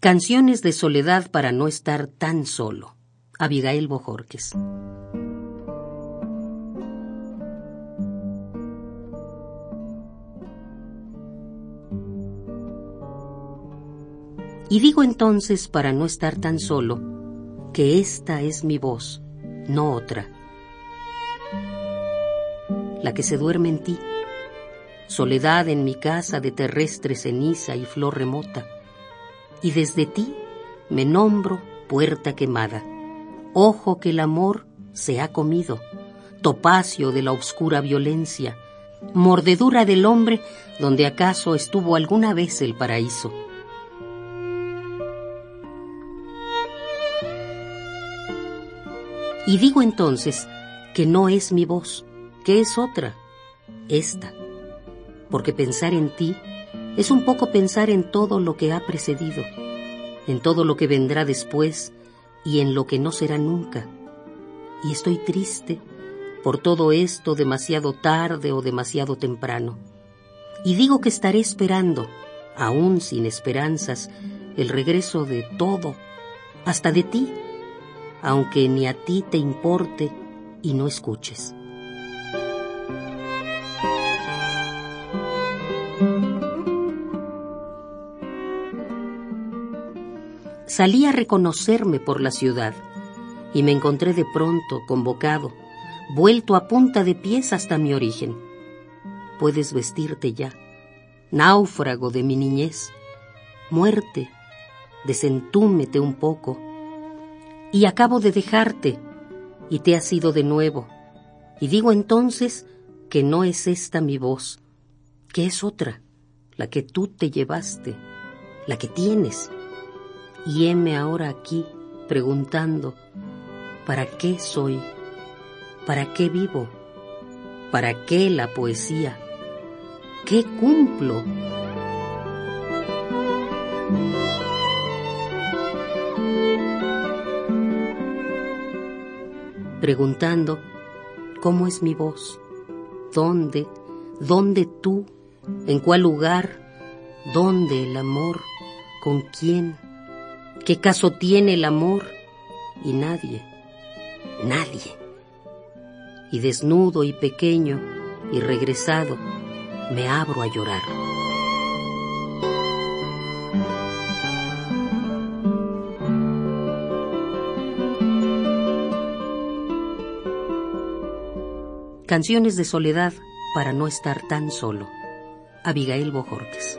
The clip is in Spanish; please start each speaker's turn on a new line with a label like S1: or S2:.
S1: Canciones de soledad para no estar tan solo. Abigail Bojorques. Y digo entonces, para no estar tan solo, que esta es mi voz, no otra, la que se duerme en ti, soledad en mi casa de terrestre ceniza y flor remota, y desde ti me nombro puerta quemada, ojo que el amor se ha comido, topacio de la oscura violencia, mordedura del hombre donde acaso estuvo alguna vez el paraíso. Y digo entonces que no es mi voz, que es otra, esta, porque pensar en ti es un poco pensar en todo lo que ha precedido, en todo lo que vendrá después y en lo que no será nunca. Y estoy triste por todo esto demasiado tarde o demasiado temprano. Y digo que estaré esperando, aún sin esperanzas, el regreso de todo, hasta de ti, aunque ni a ti te importe y no escuches. Salí a reconocerme por la ciudad y me encontré de pronto convocado, vuelto a punta de pies hasta mi origen. Puedes vestirte ya, náufrago de mi niñez, muerte, desentúmete un poco, y acabo de dejarte y te has ido de nuevo. Y digo entonces que no es esta mi voz, que es otra, la que tú te llevaste, la que tienes. Y heme ahora aquí preguntando, ¿para qué soy? ¿Para qué vivo? ¿Para qué la poesía? ¿Qué cumplo? preguntando cómo es mi voz, dónde, dónde tú, en cuál lugar, dónde el amor, con quién, qué caso tiene el amor y nadie, nadie. Y desnudo y pequeño y regresado, me abro a llorar. Canciones de soledad para no estar tan solo. Abigail Bojorques.